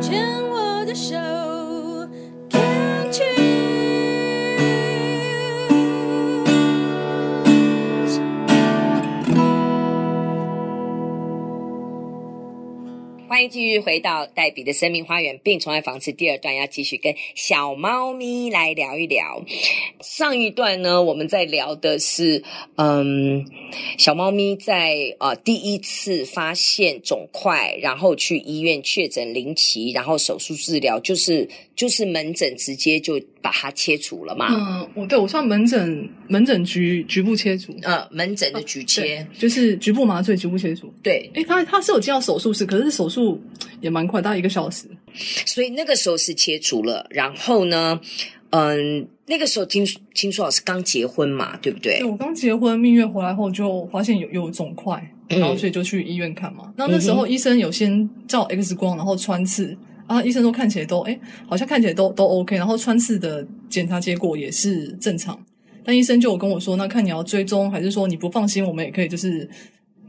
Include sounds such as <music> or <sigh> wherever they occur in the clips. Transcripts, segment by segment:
牵我的手。欢迎继续回到黛比的生命花园病虫害防治第二段，要继续跟小猫咪来聊一聊。上一段呢，我们在聊的是，嗯，小猫咪在呃第一次发现肿块，然后去医院确诊零期，然后手术治疗，就是就是门诊直接就把它切除了嘛。嗯，我对我算门诊门诊局局部切除，呃，门诊的局切，啊、就是局部麻醉局部切除。对，诶他他是有进到手术室，可是手术。也蛮快，大概一个小时。所以那个时候是切除了，然后呢，嗯，那个时候听听说老师刚结婚嘛，对不对？对，我刚结婚，蜜月回来后就发现有有肿块，然后所以就去医院看嘛。那、嗯、那时候医生有先照 X 光，然后穿刺，啊，医生都看起来都哎，好像看起来都都 OK，然后穿刺的检查结果也是正常。但医生就有跟我说，那看你要追踪，还是说你不放心，我们也可以就是。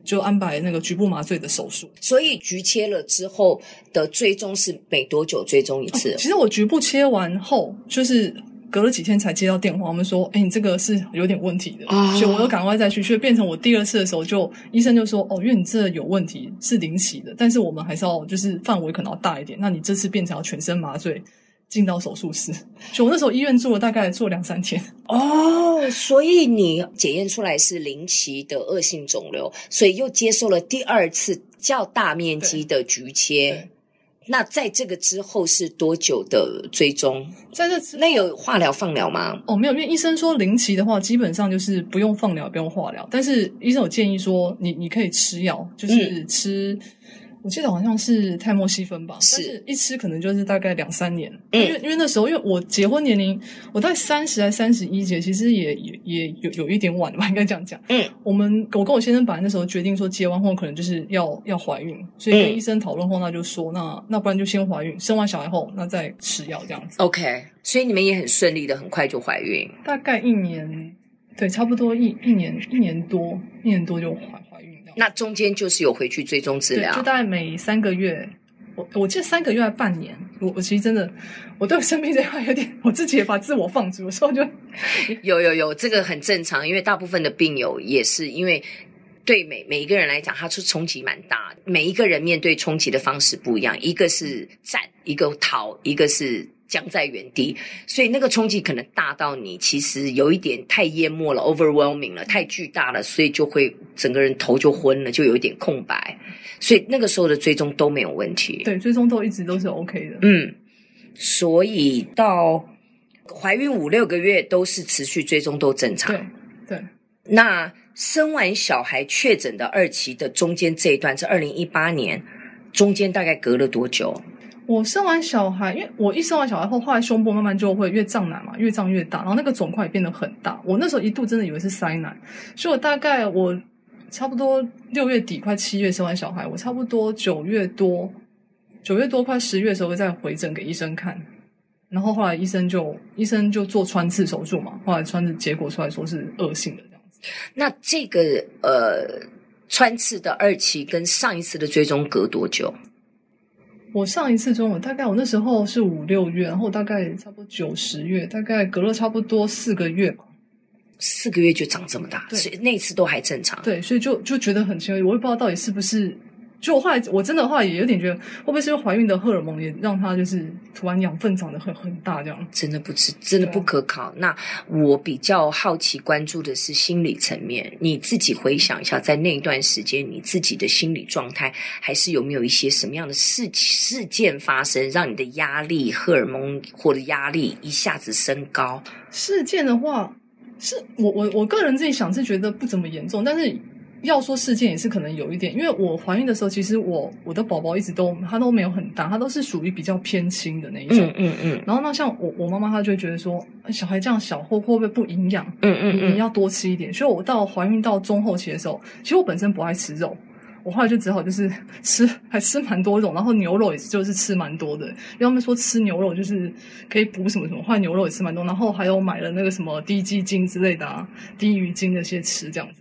就安排那个局部麻醉的手术，所以局切了之后的追踪是每多久追踪一次？哦，其实我局部切完后，就是隔了几天才接到电话，我们说：“哎，你这个是有点问题的。哦”所以我又赶快再去，所以变成我第二次的时候就，就医生就说：“哦，因为你这有问题，是零期的，但是我们还是要就是范围可能要大一点，那你这次变成要全身麻醉。”进到手术室，<laughs> 就我那时候医院住了大概住了两三天哦，所以你检验出来是零期的恶性肿瘤，所以又接受了第二次较大面积的局切。那在这个之后是多久的追踪？在这之那有化疗放疗吗？哦，没有，因为医生说零期的话，基本上就是不用放疗，不用化疗。但是医生有建议说，你你可以吃药，就是吃。嗯我记得好像是泰莫西芬吧，是，但是一吃可能就是大概两三年，嗯、因为因为那时候因为我结婚年龄，我大概三十还三十一节，其实也也也有有一点晚了吧，应该这样讲。嗯，我们我跟我先生本来那时候决定说结完婚可能就是要要怀孕，所以跟医生讨论后，那就说、嗯、那那不然就先怀孕，生完小孩后那再吃药这样子。OK，所以你们也很顺利的，很快就怀孕，大概一年，对，差不多一一年一年多一年多就怀怀孕。那中间就是有回去追踪治疗，就大概每三个月，我我记得三个月还半年，我我其实真的，我对生病这块有点，<laughs> 我自己也把自我放逐，<laughs> 所以就有有有，这个很正常，因为大部分的病友也是因为对每每一个人来讲，他出冲击蛮大，每一个人面对冲击的方式不一样，一个是战，一个逃，一个是。僵在原地，所以那个冲击可能大到你其实有一点太淹没了，overwhelming 了，太巨大了，所以就会整个人头就昏了，就有一点空白。所以那个时候的追踪都没有问题，对，追踪都一直都是 OK 的。嗯，所以到怀孕五六个月都是持续追踪都正常。对对，那生完小孩确诊的二期的中间这一段是二零一八年，中间大概隔了多久？我生完小孩，因为我一生完小孩后，后来胸部慢慢就会越胀奶嘛，越胀越大，然后那个肿块也变得很大。我那时候一度真的以为是塞奶，所以我大概我差不多六月底快七月生完小孩，我差不多九月多九月多快十月的时候再回诊给医生看，然后后来医生就医生就做穿刺手术嘛，后来穿刺结果出来说是恶性的这样子。那这个呃穿刺的二期跟上一次的追踪隔多久？我上一次中，我大概我那时候是五六月，然后大概差不多九十月，大概隔了差不多四个月吧。四个月就长这么大，对所以那次都还正常。对，所以就就觉得很奇怪，我也不知道到底是不是。就我后来，我真的话也有点觉得，会不会是因为怀孕的荷尔蒙也让她就是突然养分长得很很大这样？真的不知，真的不可考。啊、那我比较好奇关注的是心理层面，你自己回想一下，在那一段时间，你自己的心理状态，还是有没有一些什么样的事事件发生，让你的压力、荷尔蒙或者压力一下子升高？事件的话，是我我我个人自己想是觉得不怎么严重，但是。要说事件也是可能有一点，因为我怀孕的时候，其实我我的宝宝一直都他都没有很大，他都是属于比较偏轻的那一种。嗯嗯。嗯，然后那像我我妈妈她就会觉得说，小孩这样小会会不会不营养？嗯嗯，嗯你要多吃一点。所以我到怀孕到中后期的时候，其实我本身不爱吃肉，我后来就只好就是 <laughs> 吃还吃蛮多肉，然后牛肉也就是吃蛮多的。因为他们说吃牛肉就是可以补什么什么，后来牛肉也吃蛮多，然后还有买了那个什么低鸡精之类的啊，低鱼精那些吃这样子。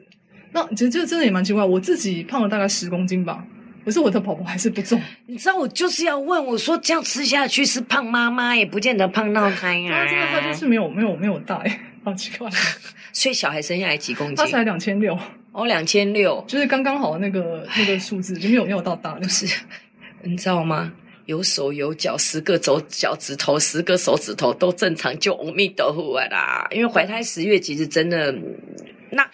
那其实这真的也蛮奇怪，我自己胖了大概十公斤吧，可是我的宝宝还是不重。<laughs> 你知道我就是要问我说，这样吃下去是胖妈妈，也不见得胖到胎儿啊。这个他就是没有没有没有大，好奇怪。<laughs> 所以小孩生下来几公斤？他才两千六。哦，两千六，就是刚刚好那个那个数字，就没有没有到大的。是，你知道吗？有手有脚，十个手脚趾头，十个手指头都正常，就阿弥陀佛啦。因为怀胎十月，其实真的，那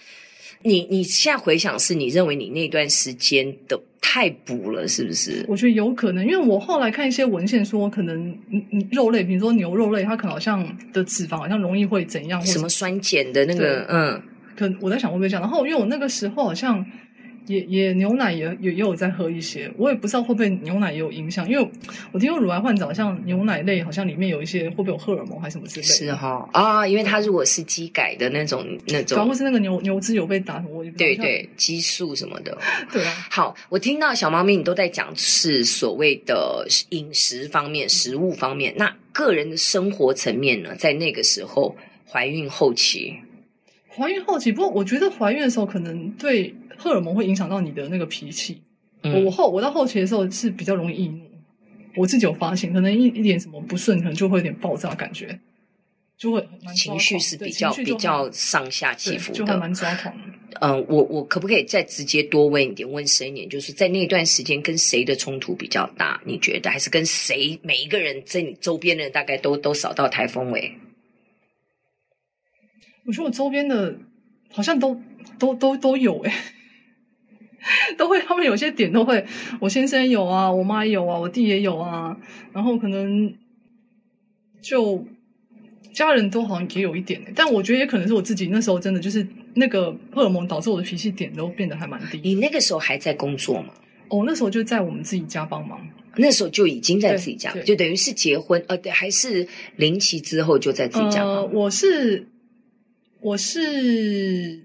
你你现在回想，是你认为你那段时间的太补了，是不是？我觉得有可能，因为我后来看一些文献说，可能肉类，比如说牛肉类，它可能好像的脂肪好像容易会怎样，或什么酸碱的那个，嗯。可我在想会不会这样，然后因为我那个时候好像也也牛奶也也也有在喝一些，我也不知道会不会牛奶也有影响，因为我听说乳癌患者好像牛奶类好像里面有一些会不会有荷尔蒙还是什么之类的。是哈啊，因为它如果是基改的那种那种，然后是那个牛牛脂有被打什么，对对，激素什么的。<laughs> 对啊。好，我听到小猫咪你都在讲是所谓的饮食方面、食物方面，那个人的生活层面呢，在那个时候怀孕后期。怀孕后期，不过我觉得怀孕的时候可能对荷尔蒙会影响到你的那个脾气。嗯、我后我到后期的时候是比较容易易怒，我自己有发现，可能一一点什么不顺，可能就会有点爆炸感觉，就会情绪是比较比较上下起伏的，就还蛮抓狂。嗯，我我可不可以再直接多问一点，问深一点，就是在那段时间跟谁的冲突比较大？你觉得还是跟谁？每一个人在你周边的人大概都都扫到台风尾。我说我周边的，好像都都都都有诶，<laughs> 都会，他们有些点都会，我先生有啊，我妈有啊，我弟也有啊，然后可能就家人都好像也有一点，但我觉得也可能是我自己那时候真的就是那个荷尔蒙导致我的脾气点都变得还蛮低。你那个时候还在工作吗？哦，那时候就在我们自己家帮忙，那时候就已经在自己家，就等于是结婚呃，对，还是临期之后就在自己家。呃，我是。我是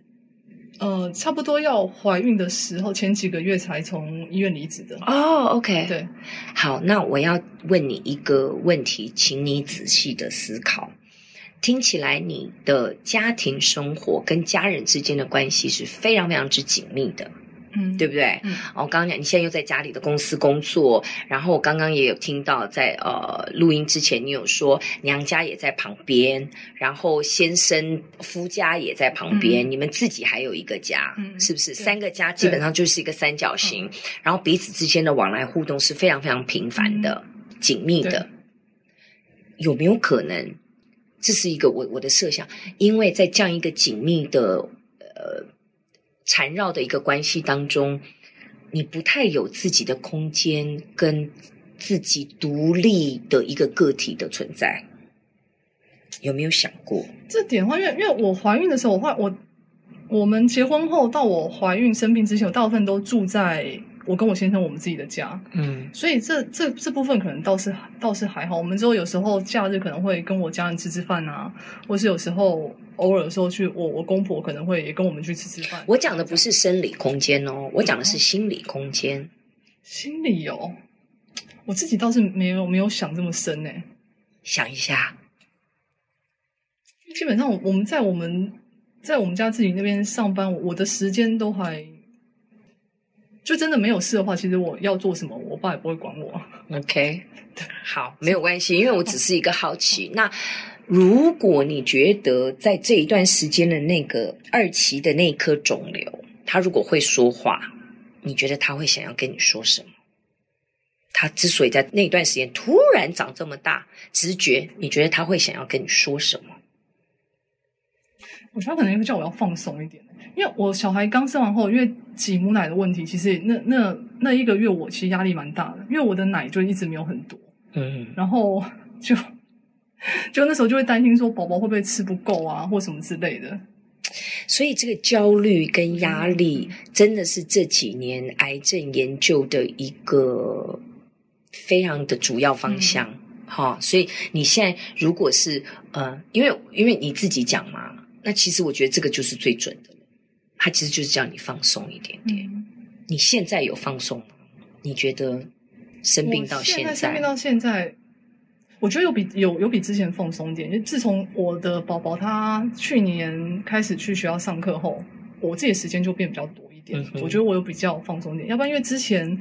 呃，差不多要怀孕的时候，前几个月才从医院离职的。哦，OK，对，好，那我要问你一个问题，请你仔细的思考。听起来你的家庭生活跟家人之间的关系是非常非常之紧密的。嗯，对不对？嗯，我刚刚讲，你现在又在家里的公司工作，然后我刚刚也有听到在，在呃录音之前，你有说娘家也在旁边，然后先生夫家也在旁边，嗯、你们自己还有一个家，嗯、是不是？三个家基本上就是一个三角形，然后彼此之间的往来互动是非常非常频繁的、嗯、紧密的。有没有可能，这是一个我我的设想？因为在这样一个紧密的呃。缠绕的一个关系当中，你不太有自己的空间跟自己独立的一个个体的存在，有没有想过这点话？因为因为我怀孕的时候，我我我们结婚后到我怀孕生病之前，我大部分都住在。我跟我先生我们自己的家，嗯，所以这这这部分可能倒是倒是还好。我们之后有时候假日可能会跟我家人吃吃饭啊，或是有时候偶尔的时候去我我公婆可能会也跟我们去吃吃饭。我讲的不是生理空间哦，我讲的是心理空间。心理哦，我自己倒是没有没有想这么深呢。想一下，基本上我们在我们在我们家自己那边上班，我的时间都还。就真的没有事的话，其实我要做什么，我爸也不会管我。OK，好，没有关系，因为我只是一个好奇。<laughs> 那如果你觉得在这一段时间的那个二期的那一颗肿瘤，他如果会说话，你觉得他会想要跟你说什么？他之所以在那段时间突然长这么大，直觉，你觉得他会想要跟你说什么？我觉得可能会叫我要放松一点。因为我小孩刚生完后，因为挤母奶的问题，其实那那那一个月我其实压力蛮大的，因为我的奶就一直没有很多，嗯，然后就就那时候就会担心说宝宝会不会吃不够啊，或什么之类的。所以这个焦虑跟压力真的是这几年癌症研究的一个非常的主要方向，哈、嗯。所以你现在如果是呃，因为因为你自己讲嘛，那其实我觉得这个就是最准的。他其实就是叫你放松一点点。嗯、你现在有放松吗？你觉得生病到现在，现在生病到现在，我觉得有比有有比之前放松一点。就自从我的宝宝他去年开始去学校上课后，我自己的时间就变比较多一点，嗯、我觉得我有比较放松一点。要不然因为之前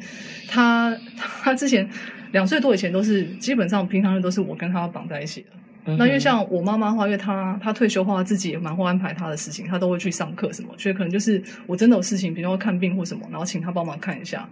他 <laughs> 他之前两岁多以前都是基本上平常人都是我跟他绑在一起的。那因为像我妈妈的话，因为她她退休的话，自己也蛮会安排她的事情，她都会去上课什么，所以可能就是我真的有事情，比如说看病或什么，然后请她帮忙看一下。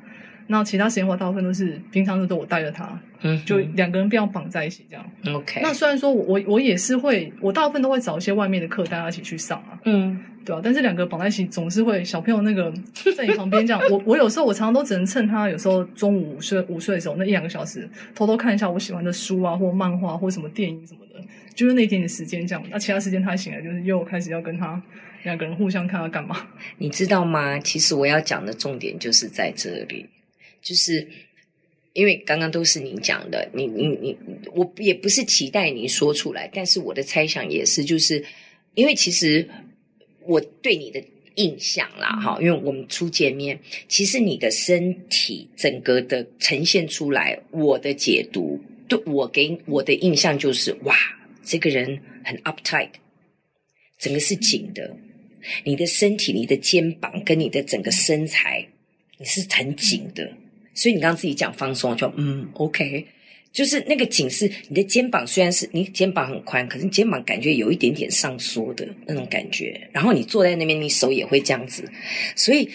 那其他时间的话，大部分都是平常日都我带着他，嗯，就两个人不要绑在一起这样。OK。那虽然说我我我也是会，我大部分都会找一些外面的课大家一起去上啊，嗯，对啊。但是两个绑在一起，总是会小朋友那个在你旁边这样。我我有时候我常常都只能趁他有时候中午午睡午睡的时候那一两个小时，偷偷看一下我喜欢的书啊，或漫画或什么电影什么的，就是那一点点时间这样。那其他时间他醒来，就是又开始要跟他两个人互相看他干嘛？你知道吗？其实我要讲的重点就是在这里。就是因为刚刚都是你讲的，你你你，我也不是期待你说出来，但是我的猜想也是，就是因为其实我对你的印象啦，哈，因为我们初见面，其实你的身体整个的呈现出来，我的解读，对我给我的印象就是，哇，这个人很 uptight，整个是紧的，你的身体、你的肩膀跟你的整个身材，你是很紧的。所以你刚刚自己讲放松，就嗯，OK，就是那个紧是你的肩膀，虽然是你肩膀很宽，可是肩膀感觉有一点点上缩的那种感觉。然后你坐在那边，你手也会这样子。所以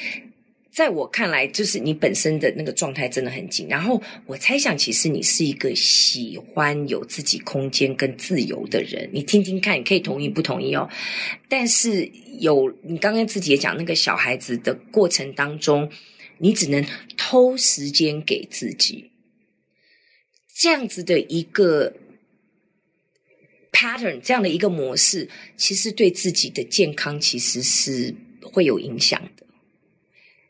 在我看来，就是你本身的那个状态真的很紧。然后我猜想，其实你是一个喜欢有自己空间跟自由的人。你听听看，你可以同意不同意哦？但是有你刚刚自己也讲那个小孩子的过程当中。你只能偷时间给自己，这样子的一个 pattern，这样的一个模式，其实对自己的健康其实是会有影响的。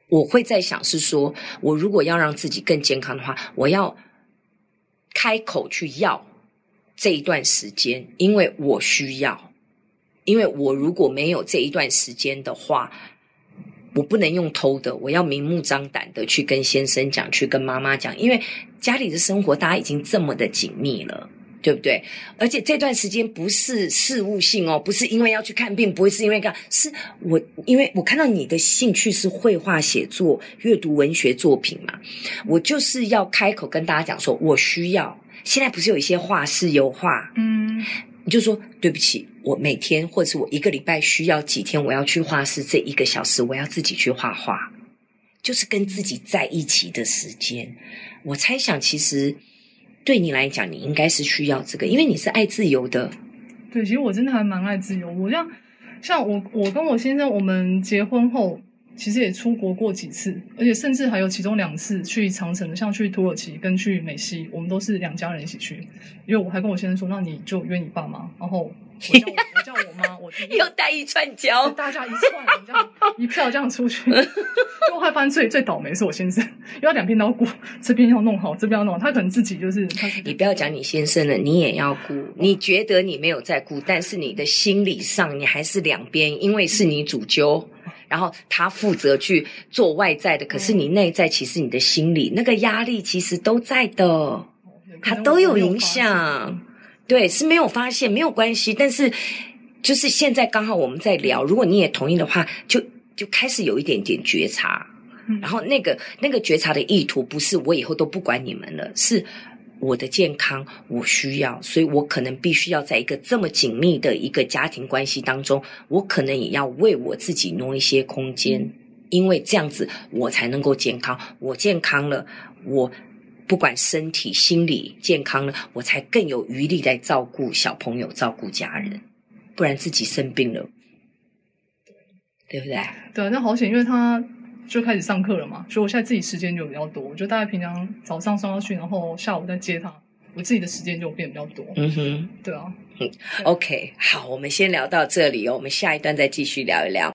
我会在想是说，我如果要让自己更健康的话，我要开口去要这一段时间，因为我需要，因为我如果没有这一段时间的话。我不能用偷的，我要明目张胆的去跟先生讲，去跟妈妈讲，因为家里的生活大家已经这么的紧密了，对不对？而且这段时间不是事务性哦，不是因为要去看病，不会是因为干，是我因为我看到你的兴趣是绘画、写作、阅读文学作品嘛，我就是要开口跟大家讲说，我需要。现在不是有一些画室油画，嗯。你就说对不起，我每天或者是我一个礼拜需要几天，我要去画室这一个小时，我要自己去画画，就是跟自己在一起的时间。我猜想，其实对你来讲，你应该是需要这个，因为你是爱自由的。对，其实我真的还蛮爱自由。我像像我，我跟我先生，我们结婚后。其实也出国过几次，而且甚至还有其中两次去长城，像去土耳其跟去美西，我们都是两家人一起去。因为我还跟我先生说，那你就约你爸妈，然后我叫我，我叫我妈，我 <laughs> 又带一串胶，大家一串这样一票这样出去。<laughs> 就会发现最最倒霉是我先生，因为两边都要顾，这边要弄好，这边要弄好，他可能自己就是。他你不要讲你先生了，你也要顾。你觉得你没有在顾，但是你的心理上你还是两边，因为是你主揪。然后他负责去做外在的，可是你内在其实你的心理那个压力其实都在的，它都有影响。对，是没有发现没有关系，但是就是现在刚好我们在聊，如果你也同意的话，就就开始有一点点觉察。然后那个那个觉察的意图不是我以后都不管你们了，是。我的健康，我需要，所以我可能必须要在一个这么紧密的一个家庭关系当中，我可能也要为我自己挪一些空间，因为这样子我才能够健康。我健康了，我不管身体、心理健康了，我才更有余力来照顾小朋友、照顾家人。不然自己生病了，对不对？对，那好险，因为他。就开始上课了嘛，所以我现在自己时间就比较多。我就大概平常早上送他去，然后下午再接他，我自己的时间就变比较多。嗯哼，对啊。嗯，OK，好，我们先聊到这里哦，我们下一段再继续聊一聊。